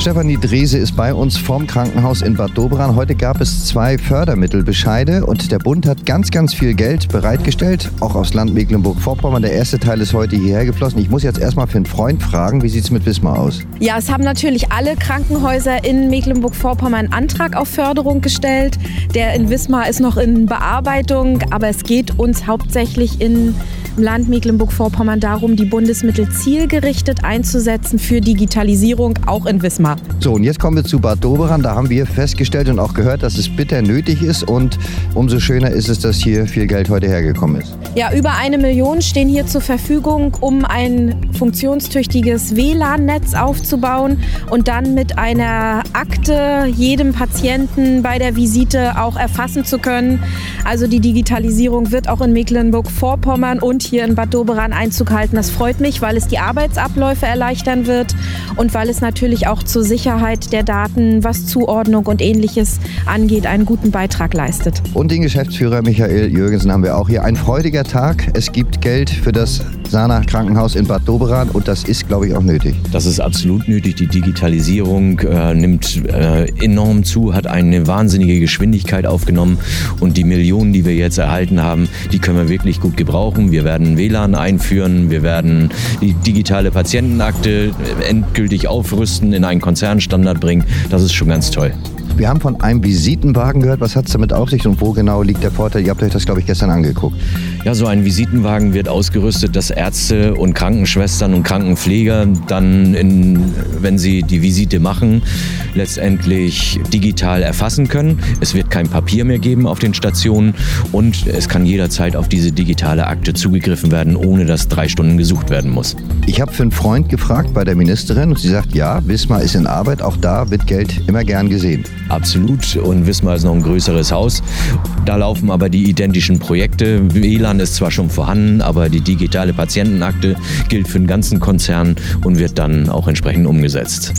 Stefanie Drese ist bei uns vom Krankenhaus in Bad Doberan. Heute gab es zwei Fördermittelbescheide und der Bund hat ganz, ganz viel Geld bereitgestellt, auch aufs Land Mecklenburg-Vorpommern. Der erste Teil ist heute hierher geflossen. Ich muss jetzt erstmal für einen Freund fragen, wie sieht es mit Wismar aus? Ja, es haben natürlich alle Krankenhäuser in Mecklenburg-Vorpommern einen Antrag auf Förderung gestellt. Der in Wismar ist noch in Bearbeitung, aber es geht uns hauptsächlich in im Land Mecklenburg-Vorpommern darum, die Bundesmittel zielgerichtet einzusetzen für Digitalisierung, auch in Wismar. So, und jetzt kommen wir zu Bad Doberan. Da haben wir festgestellt und auch gehört, dass es bitter nötig ist. Und umso schöner ist es, dass hier viel Geld heute hergekommen ist. Ja, über eine Million stehen hier zur Verfügung, um ein funktionstüchtiges WLAN-Netz aufzubauen und dann mit einer Akte jedem Patienten bei der Visite auch erfassen zu können. Also die Digitalisierung wird auch in Mecklenburg-Vorpommern und hier in Bad Doberan Einzug halten. Das freut mich, weil es die Arbeitsabläufe erleichtern wird und weil es natürlich auch zur Sicherheit der Daten, was Zuordnung und ähnliches angeht, einen guten Beitrag leistet. Und den Geschäftsführer Michael Jürgensen haben wir auch hier. Ein freudiger Tag. Es gibt Geld für das Sana Krankenhaus in Bad Doberan und das ist, glaube ich, auch nötig. Das ist absolut nötig. Die Digitalisierung äh, nimmt äh, enorm zu, hat eine wahnsinnige Geschwindigkeit aufgenommen und die Millionen, die wir jetzt erhalten haben, die können wir wirklich gut gebrauchen. Wir werden WLAN einführen, wir werden die digitale Patientenakte endgültig aufrüsten, in einen Konzernstandard bringen. Das ist schon ganz toll. Wir haben von einem Visitenwagen gehört. Was hat es damit auf sich und wo genau liegt der Vorteil? Ihr habt euch das, glaube ich, gestern angeguckt. Ja, so ein Visitenwagen wird ausgerüstet, dass Ärzte und Krankenschwestern und Krankenpfleger dann, in, wenn sie die Visite machen, letztendlich digital erfassen können. Es wird kein Papier mehr geben auf den Stationen und es kann jederzeit auf diese digitale Akte zugegriffen werden, ohne dass drei Stunden gesucht werden muss. Ich habe für einen Freund gefragt bei der Ministerin und sie sagt, ja, Wismar ist in Arbeit, auch da wird Geld immer gern gesehen. Absolut. Und Wismar ist noch ein größeres Haus. Da laufen aber die identischen Projekte. WLAN ist zwar schon vorhanden, aber die digitale Patientenakte gilt für den ganzen Konzern und wird dann auch entsprechend umgesetzt.